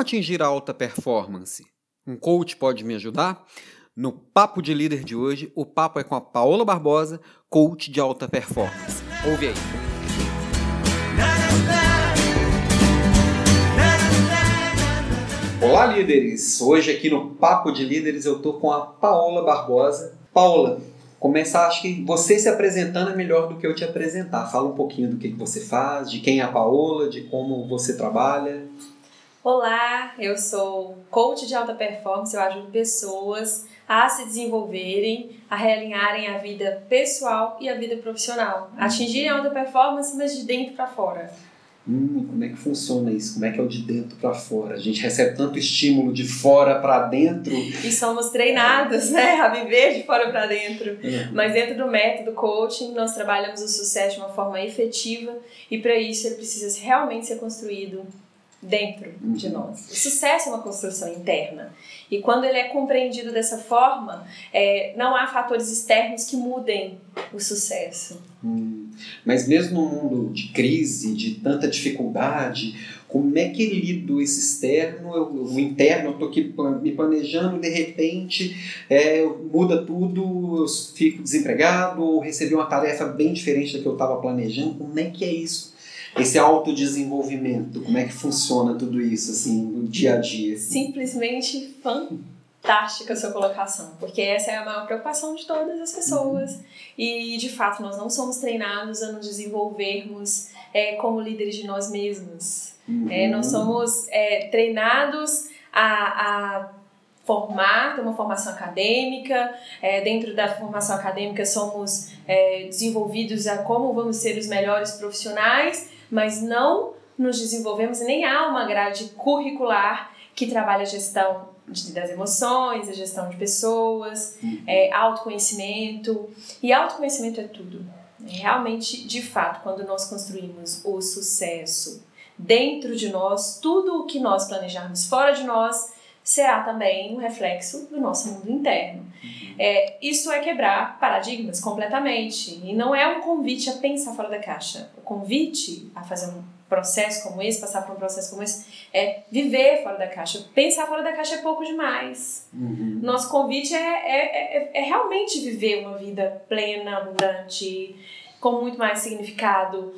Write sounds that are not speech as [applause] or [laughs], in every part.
Atingir a alta performance? Um coach pode me ajudar? No Papo de Líder de hoje, o papo é com a Paola Barbosa, coach de alta performance. Ouve aí. Olá, líderes! Hoje aqui no Papo de Líderes eu tô com a Paola Barbosa. Paola, começar, acho que você se apresentando é melhor do que eu te apresentar. Fala um pouquinho do que você faz, de quem é a Paola, de como você trabalha. Olá, eu sou coach de alta performance, eu ajudo pessoas a se desenvolverem, a realinharem a vida pessoal e a vida profissional, atingirem a alta performance, mas de dentro para fora. Hum, como é que funciona isso? Como é que é o de dentro para fora? A gente recebe tanto estímulo de fora para dentro. E somos treinados, né, a viver de fora para dentro. É. Mas dentro do método coaching, nós trabalhamos o sucesso de uma forma efetiva e para isso ele precisa realmente ser construído dentro uhum. de nós. O sucesso é uma construção interna. E quando ele é compreendido dessa forma, é, não há fatores externos que mudem o sucesso. Hum. Mas mesmo no mundo de crise, de tanta dificuldade, como é que lido esse externo, eu, o interno, eu estou aqui me planejando, de repente é, muda tudo, eu fico desempregado ou recebi uma tarefa bem diferente da que eu estava planejando, como é que é isso? Esse autodesenvolvimento, como é que funciona tudo isso, assim, no dia a dia? Simplesmente fantástica a sua colocação, porque essa é a maior preocupação de todas as pessoas. Uhum. E, de fato, nós não somos treinados a nos desenvolvermos é, como líderes de nós mesmos. Uhum. É, nós somos é, treinados a, a formar, ter uma formação acadêmica. É, dentro da formação acadêmica, somos é, desenvolvidos a como vamos ser os melhores profissionais mas não nos desenvolvemos, nem há uma grade curricular que trabalha a gestão de, das emoções, a gestão de pessoas, uhum. é, autoconhecimento. E autoconhecimento é tudo. É realmente, de fato, quando nós construímos o sucesso dentro de nós, tudo o que nós planejarmos fora de nós será também um reflexo do nosso mundo interno. É, isso é quebrar paradigmas completamente. E não é um convite a pensar fora da caixa. O convite a fazer um processo como esse, passar por um processo como esse, é viver fora da caixa. Pensar fora da caixa é pouco demais. Uhum. Nosso convite é, é, é, é realmente viver uma vida plena, abundante, com muito mais significado,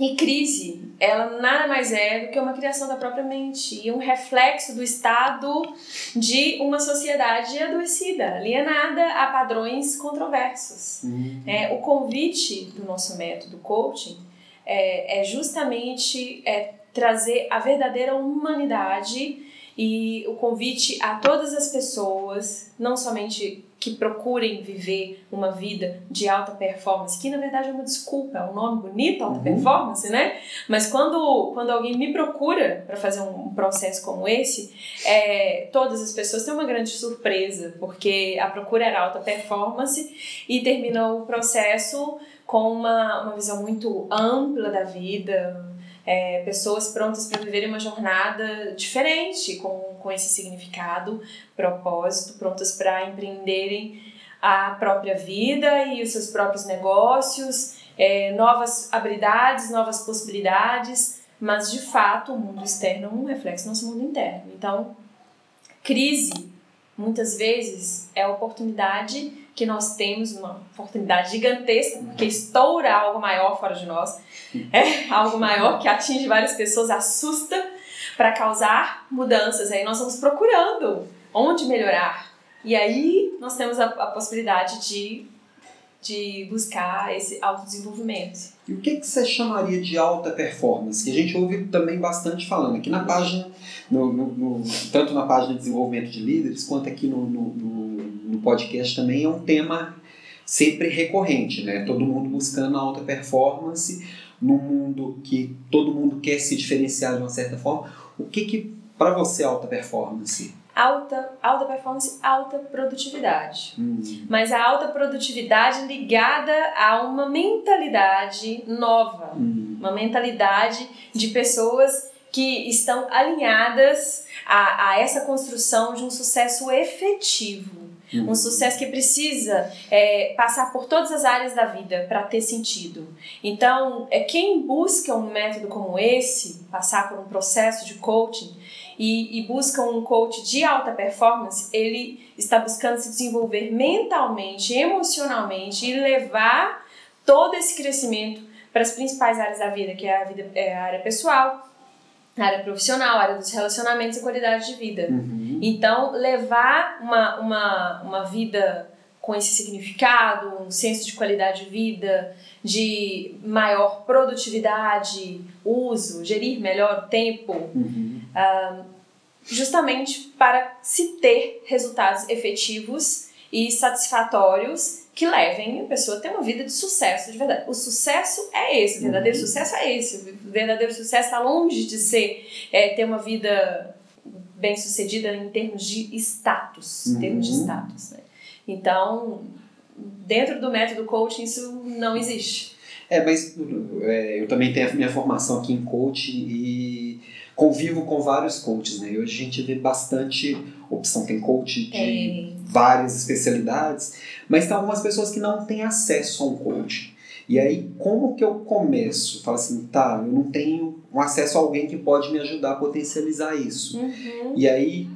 e crise, ela nada mais é do que uma criação da própria mente e um reflexo do estado de uma sociedade adoecida, alienada a padrões controversos. Uhum. É, o convite do nosso método coaching é, é justamente é, trazer a verdadeira humanidade e o convite a todas as pessoas, não somente que procurem viver uma vida de alta performance, que na verdade é uma desculpa, é um nome bonito, alta uhum. performance, né? Mas quando, quando alguém me procura para fazer um processo como esse, é, todas as pessoas têm uma grande surpresa, porque a procura era alta performance e terminou o processo com uma, uma visão muito ampla da vida, é, pessoas prontas para viverem uma jornada diferente, com, com esse significado, propósito, prontas para empreenderem a própria vida e os seus próprios negócios, é, novas habilidades, novas possibilidades, mas de fato o mundo externo é um reflexo do nosso mundo interno. Então, crise muitas vezes é a oportunidade que nós temos, uma oportunidade gigantesca, porque estoura algo maior fora de nós, é algo maior que atinge várias pessoas, assusta para causar mudanças. Aí nós vamos procurando onde melhorar. E aí nós temos a, a possibilidade de, de buscar esse autodesenvolvimento. E o que, que você chamaria de alta performance? Que a gente ouve também bastante falando aqui na página, no, no, no tanto na página de desenvolvimento de líderes, quanto aqui no, no, podcast também, é um tema sempre recorrente, né? Todo mundo buscando a alta performance num mundo que todo mundo quer se diferenciar de uma certa forma. O que que para você é alta performance? alta, alta performance, alta produtividade. Hum. Mas a alta produtividade ligada a uma mentalidade nova, hum. uma mentalidade de pessoas que estão alinhadas a, a essa construção de um sucesso efetivo. Hum. Um sucesso que precisa é, passar por todas as áreas da vida para ter sentido. Então, é quem busca um método como esse, passar por um processo de coaching, e, e busca um coach de alta performance, ele está buscando se desenvolver mentalmente, emocionalmente e levar todo esse crescimento para as principais áreas da vida, que é a vida é a área pessoal, a área profissional, a área dos relacionamentos e qualidade de vida. Uhum. Então, levar uma, uma, uma vida com esse significado, um senso de qualidade de vida, de maior produtividade, uso, gerir melhor o tempo, Uhum. justamente para se ter resultados efetivos e satisfatórios que levem a pessoa a ter uma vida de sucesso de verdade. O sucesso é esse, o verdadeiro Uhum. sucesso é esse. O verdadeiro sucesso está longe de ser é, ter uma vida bem sucedida em termos de status, em termos de Uhum. status, né? Então, dentro do método coaching isso não existe. É, mas é, eu também tenho a minha formação aqui em coaching e convivo com vários coaches, né? E hoje a gente vê bastante opção. Tem coach de Tem. várias especialidades, mas tem algumas pessoas que não têm acesso a um coach. E aí, como que eu começo? Falo assim, tá, eu não tenho um acesso a alguém que pode me ajudar a potencializar isso. Uhum. E aí,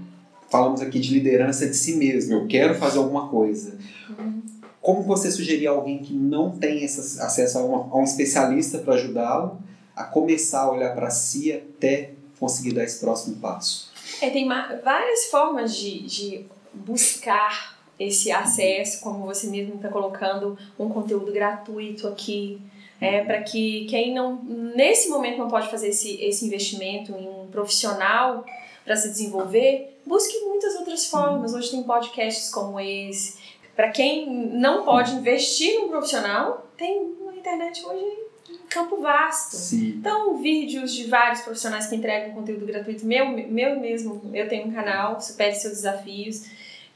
falamos aqui de liderança de si mesmo, eu quero fazer alguma coisa. Uhum. Como você sugerir a alguém que não tem esse acesso a, uma- a um especialista para ajudá-lo a começar a olhar para si até conseguir dar esse próximo passo? É, tem várias formas de, de buscar esse acesso, como você mesmo está colocando, um conteúdo gratuito aqui, é, para que quem não, nesse momento não pode fazer esse, esse investimento em um profissional para se desenvolver, busque muitas outras formas. Hoje tem podcasts como esse. Para quem não pode investir num profissional, tem na internet hoje um campo vasto. Sim. Então, vídeos de vários profissionais que entregam conteúdo gratuito. Meu, meu mesmo, eu tenho um canal, Supere Seus Desafios,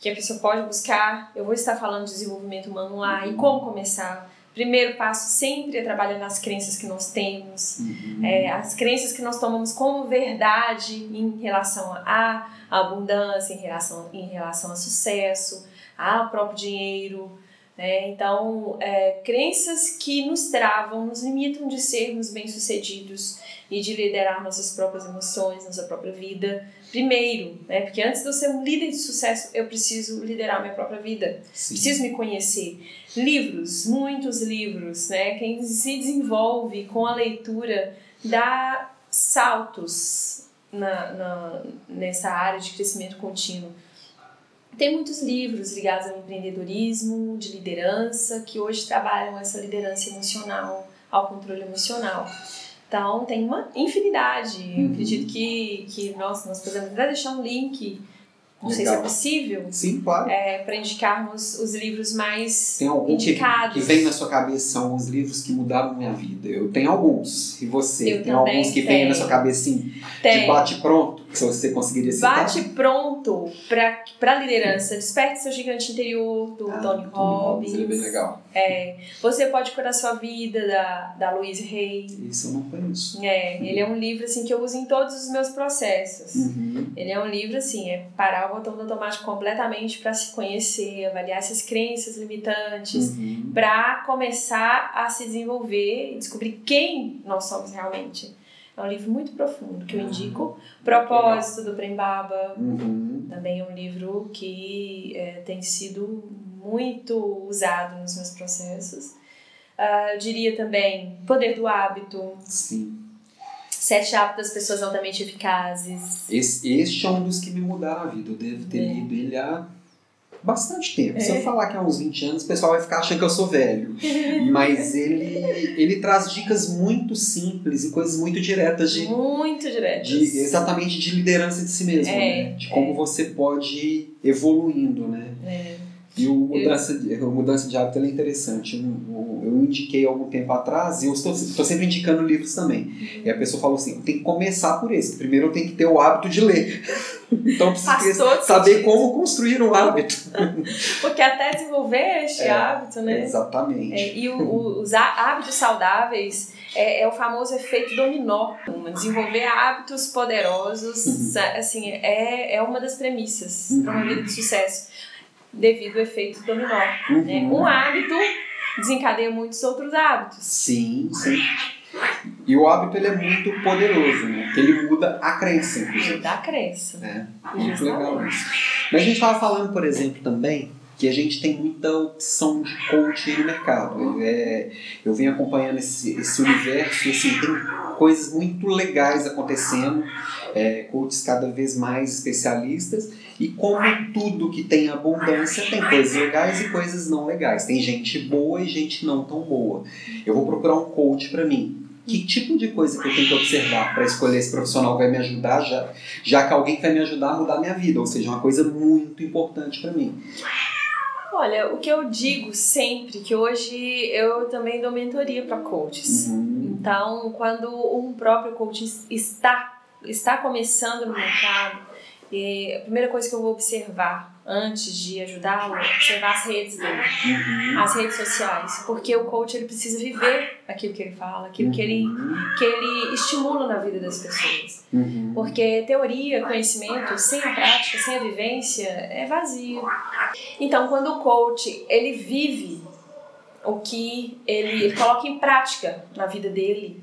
que a pessoa pode buscar. Eu vou estar falando de desenvolvimento humano lá e como começar. Primeiro passo sempre é trabalhar nas crenças que nós temos, Uhum. é, as crenças que nós tomamos como verdade em relação à abundância, em relação, em relação a sucesso, ao próprio dinheiro. Né? Então, é, crenças que nos travam, nos limitam de sermos bem-sucedidos e de liderar nossas próprias emoções, nossa própria vida. Primeiro, né? porque antes de eu ser um líder de sucesso, eu preciso liderar minha própria vida. Sim. Preciso me conhecer. Livros, muitos livros, né? Quem se desenvolve com a leitura dá saltos na, na, nessa área de crescimento contínuo. Tem muitos livros ligados ao empreendedorismo, de liderança, que hoje trabalham essa liderança emocional, ao controle emocional. Então, tem uma infinidade. Eu Uhum. acredito que, que nossa, nós podemos até deixar um link, não sei se é Legal. possível, Sim, claro. é, para indicarmos os livros mais Tem algum que, indicados. que vem na sua cabeça, são os livros que mudaram minha vida. Eu tenho alguns. E você? Eu tem alguns que vêm tenho. na sua cabeça assim, de Tem. bate pronto, que você conseguiria citar? Bate pronto para liderança. Desperte seu gigante interior, do Ah, Tony Robbins. Ele é bem legal. Você pode curar sua vida, da, da Louise Hay. Isso eu não conheço. É, ele é um livro assim que eu uso em todos os meus processos. Uhum. Ele é um livro assim, é parar o botão do automático completamente para se conhecer, avaliar essas crenças limitantes, Uhum. para começar a se desenvolver e descobrir quem nós somos realmente. É um livro muito profundo que eu indico. Propósito do Prembaba Uhum. também é um livro que é, tem sido muito usado nos meus processos. Ah, eu diria também Poder do Hábito, Sim. Sete Hábitos das Pessoas Altamente Eficazes. Esse, este é um dos que me mudaram a vida. Eu devo ter É. lido ele há bastante tempo. Se É. eu falar que há uns 20 anos, o pessoal vai ficar achando que eu sou velho. [laughs] Mas ele, ele traz dicas muito simples e coisas muito diretas de, Muito diretas. de exatamente de liderança de si mesmo, É, né? De como você pode ir evoluindo, né? É. O mudança de, o mudança de hábito é interessante. Eu, eu, indiquei algum tempo atrás e eu estou, estou sempre indicando livros também. E a pessoa falou assim: tem que começar por esse. Primeiro eu tenho que ter o hábito de ler. [laughs] então todo saber sentido. como construir um hábito. [laughs] Porque até desenvolver este É. hábito, né? Exatamente. É, e o- o- os há- hábitos saudáveis é, é o famoso efeito dominó. Desenvolver hábitos poderosos, Uhum. assim, é, é uma das premissas Uhum. para uma vida de sucesso, devido ao efeito dominó. Uhum. né? Um hábito desencadeia muitos outros hábitos. Sim, sim. E o hábito ele é muito poderoso, né? Porque ele muda a crença, inclusive. Muda a crença. É, muito legal isso. Mas a gente estava falando, por exemplo, também que a gente tem muita opção de coach no mercado. É, eu vim acompanhando esse, esse universo e assim, tem coisas muito legais acontecendo, é, coaches cada vez mais especialistas. E como tudo que tem abundância, tem coisas legais e coisas não legais. Tem gente boa e gente não tão boa. Eu vou procurar um coach para mim. Que tipo de coisa que eu tenho que observar para escolher esse profissional que vai me ajudar, já, já que alguém vai me ajudar a mudar a minha vida? Ou seja, uma coisa muito importante para mim. Olha, o que eu digo sempre, que hoje eu também dou mentoria para coaches. Uhum. Então, quando um próprio coach está, está começando no mercado, e a primeira coisa que eu vou observar antes de ajudá-lo é observar as redes dele, Uhum. as redes sociais, porque o coach ele precisa viver aquilo que ele fala, aquilo que ele que ele estimula na vida das pessoas. Uhum. Porque teoria, conhecimento, sem a prática, sem a vivência, é vazio. Então, quando o coach ele vive o que ele, ele coloca em prática na vida dele,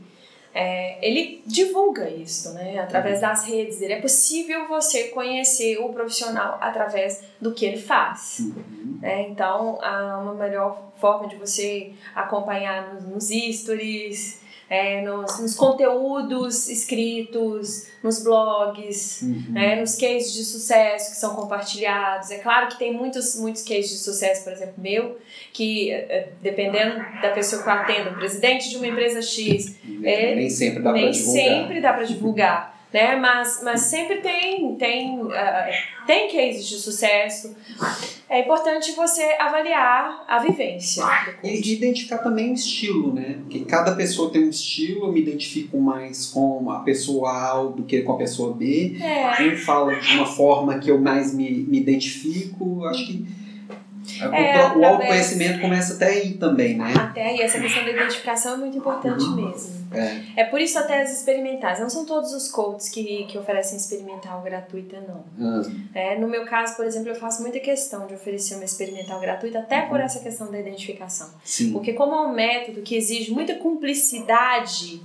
é, ele divulga isso, né? Através das redes dele. É possível você conhecer o profissional através do que ele faz. Uhum. né? Então, há uma melhor forma de você acompanhar nos, nos stories, é, nos, nos conteúdos escritos, nos blogs, Uhum. né, nos cases de sucesso que são compartilhados. É claro que tem muitos, muitos cases de sucesso, por exemplo, meu, que eh, dependendo da pessoa que eu atendo, presidente de uma empresa X, É, nem sempre dá nem para divulgar. sempre dá para divulgar. Né? Mas, mas sempre tem, tem, ah, tem cases de sucesso. É importante você avaliar a vivência. E identificar também o estilo, né? Porque cada pessoa tem um estilo, eu me identifico mais com a pessoa A do que com a pessoa B. É, Um fala de uma forma que eu mais me, me identifico. Acho que o É, o através- autoconhecimento começa até aí também, né? até aí, essa questão da identificação é muito importante mesmo. É. É por isso até as experimentais. Não são todos os coaches que, que oferecem experimental gratuita, não. Ah, É, no meu caso, por exemplo, eu faço muita questão de oferecer uma experimental gratuita, até por essa questão da identificação. sim. Porque como é um método que exige muita cumplicidade,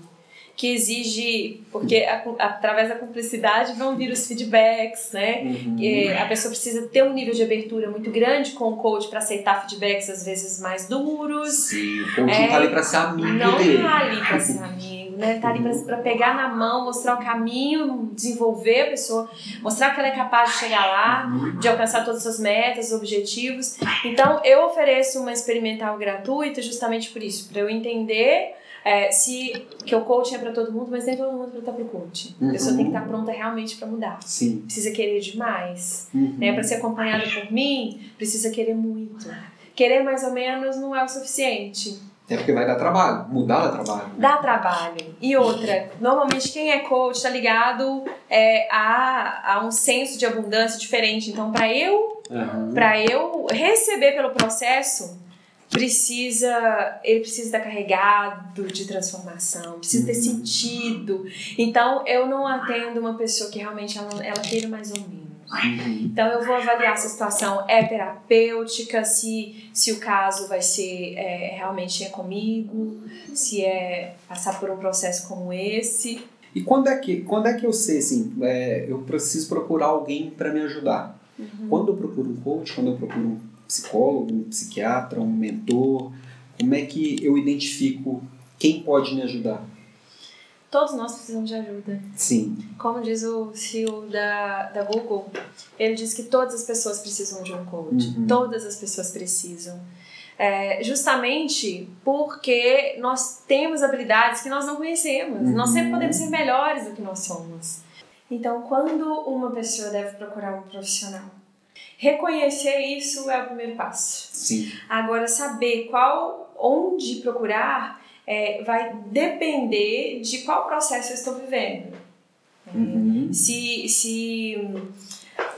que exige, porque a- através da cumplicidade vão vir os feedbacks, né? Uhum. E a pessoa precisa ter um nível de abertura muito grande com o coach para aceitar feedbacks às vezes mais duros. Sim, o coaching É, tá ali pra ser amigo Não dele. tá ali para ser amigo, né? Tá ali para pegar na mão, mostrar o caminho, desenvolver a pessoa, mostrar que ela é capaz de chegar lá, Uhum. de alcançar todas as suas metas, objetivos. Então, eu ofereço uma experimental gratuita justamente por isso, para eu entender é, se que o coaching é para todo mundo, mas nem todo mundo está para o coaching. A pessoa Uhum. tem que estar pronta realmente para mudar. Sim. Precisa querer demais. Uhum. Né? Para ser acompanhada por mim, precisa querer muito. Querer mais ou menos não é o suficiente. É porque vai dar trabalho. Mudar dá trabalho. Dá trabalho. E outra, normalmente quem é coach está ligado é, a, a um senso de abundância diferente. Então, para eu, Uhum. para eu receber pelo processo, precisa ele precisa estar carregado de transformação, precisa ter Uhum. sentido. Então, eu não atendo uma pessoa que realmente ela, ela queira mais ou menos. Uhum. Então eu vou avaliar se a situação é terapêutica, se, se o caso vai ser é, realmente é comigo, se é passar por um processo como esse. E quando é que, quando é que eu sei assim, é, eu preciso procurar alguém para me ajudar? Uhum. Quando eu procuro um coach, quando eu procuro um psicólogo, um psiquiatra, um mentor, como é que eu identifico quem pode me ajudar? Todos nós precisamos de ajuda. Sim. Como diz o CEO da, da Google, ele diz que todas as pessoas precisam de um coach. Uhum. Todas as pessoas precisam. É, justamente porque nós temos habilidades que nós não conhecemos. Uhum. Nós sempre podemos ser melhores do que nós somos. Então, quando uma pessoa deve procurar um profissional, reconhecer isso é o primeiro passo. Sim. Agora, saber qual, onde procurar, é, vai depender de qual processo eu estou vivendo. Uhum. Se, se hum,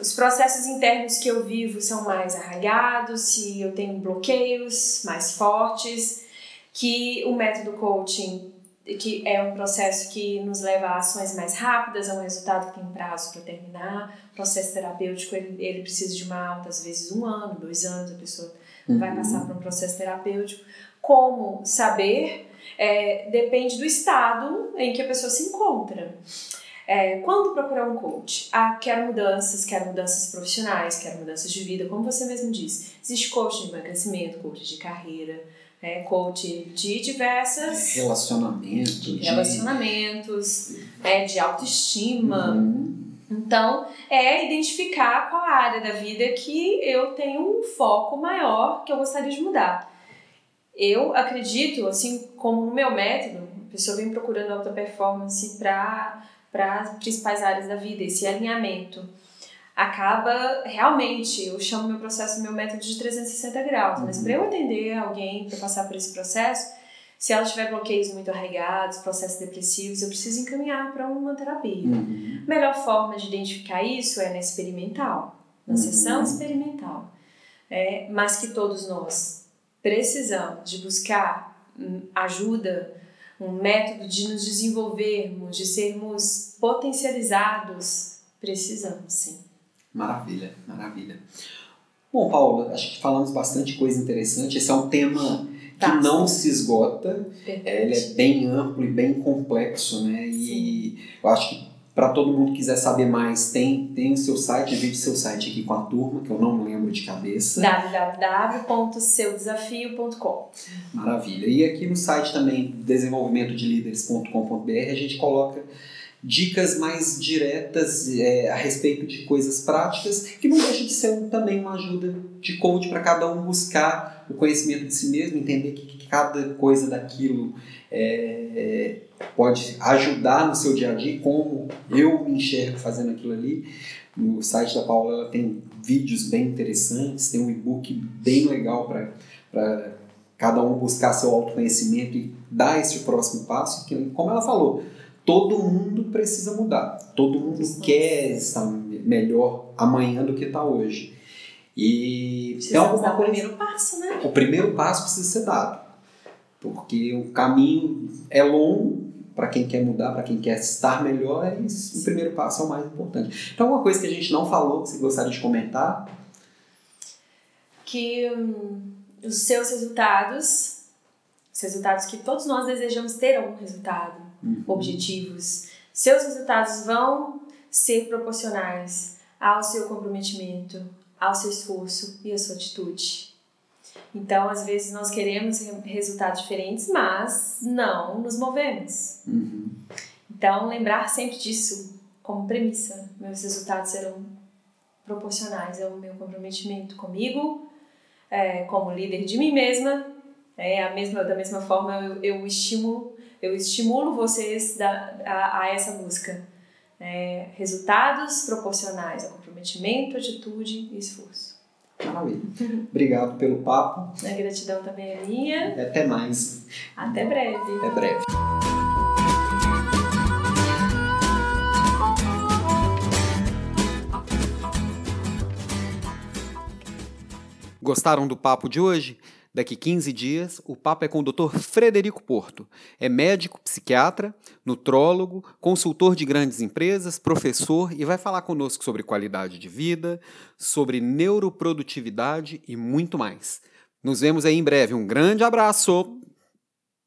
os processos internos que eu vivo são mais arraigados, se eu tenho bloqueios mais fortes, que o método coaching, que é um processo que nos leva a ações mais rápidas, a um resultado que tem prazo para terminar. O processo terapêutico, ele, ele precisa de uma alta, às vezes um ano, dois anos, a pessoa vai Uhum. passar por um processo terapêutico. Como saber é, depende do estado em que a pessoa se encontra. É, quando procurar um coach? Ah, quero mudanças, quero mudanças profissionais, quero mudanças de vida, como você mesmo disse. Existe coach de emagrecimento, coach de carreira, é, coach de diversas... Relacionamentos. De relacionamentos, é, de autoestima. Uhum. Então, é identificar qual a área da vida que eu tenho um foco maior que eu gostaria de mudar. Eu acredito, assim como no meu método, a pessoa vem procurando alta performance para as principais áreas da vida, esse alinhamento. Acaba realmente, eu chamo meu processo, meu método de 360 graus, mas para eu atender alguém, para passar por esse processo, se ela tiver bloqueios muito arraigados, processos depressivos, eu preciso encaminhar para uma terapia. Uhum. Melhor forma de identificar isso é na experimental, na uhum. sessão experimental. É, mas que todos nós precisamos de buscar hum, ajuda, um método de nos desenvolvermos, de sermos potencializados, precisamos sim. Maravilha, maravilha. Bom, Paula, acho que falamos bastante coisa interessante. Esse é um tema que não se esgota. É, ele é bem amplo e bem complexo, né? E Sim. eu acho que para todo mundo que quiser saber mais, tem, tem o seu site, divide seu site aqui com a turma, que eu não lembro de cabeça. www.seudesafio.com Maravilha. E aqui no site também, desenvolvimentodelideres.com.br, a gente coloca dicas mais diretas é, a respeito de coisas práticas, que não deixa de ser também uma ajuda de coach para cada um buscar o conhecimento de si mesmo, entender que, que cada coisa daquilo é, pode ajudar no seu dia a dia, como eu me enxergo fazendo aquilo ali. No site da Paula tem vídeos bem interessantes, tem um e-book bem legal para cada um buscar seu autoconhecimento e dar esse próximo passo, que, como ela falou, todo mundo precisa mudar. Todo mundo quer estar melhor amanhã do que está hoje. E é alguma coisa. O primeiro passo, né? O primeiro passo precisa ser dado. Porque o caminho é longo para quem quer mudar, para quem quer estar melhor, é isso. o primeiro passo é o mais importante. Então, uma coisa que a gente não falou, que você gostaria de comentar? Que hum, os seus resultados, os resultados que todos nós desejamos ter algum resultado, uhum. objetivos. Seus resultados vão ser proporcionais ao seu comprometimento, ao seu esforço e à sua atitude. Então, às vezes, nós queremos resultados diferentes, mas não nos movemos. Uhum. Então, lembrar sempre disso como premissa. Meus resultados serão proporcionais ao meu comprometimento comigo, é, como líder de mim mesma. É, a mesma, da mesma forma, eu, eu estimulo eu estimulo vocês da, a, a essa busca. É, resultados proporcionais ao comprometimento, atitude e esforço. Maravilha. Obrigado pelo papo. A gratidão também é minha. Até mais. Até breve. Até breve. Gostaram do papo de hoje? Daqui 15 dias, o papo é com o Dr. Frederico Porto. É médico, psiquiatra, nutrólogo, consultor de grandes empresas, professor e vai falar conosco sobre qualidade de vida, sobre neuroprodutividade e muito mais. Nos vemos aí em breve. Um grande abraço!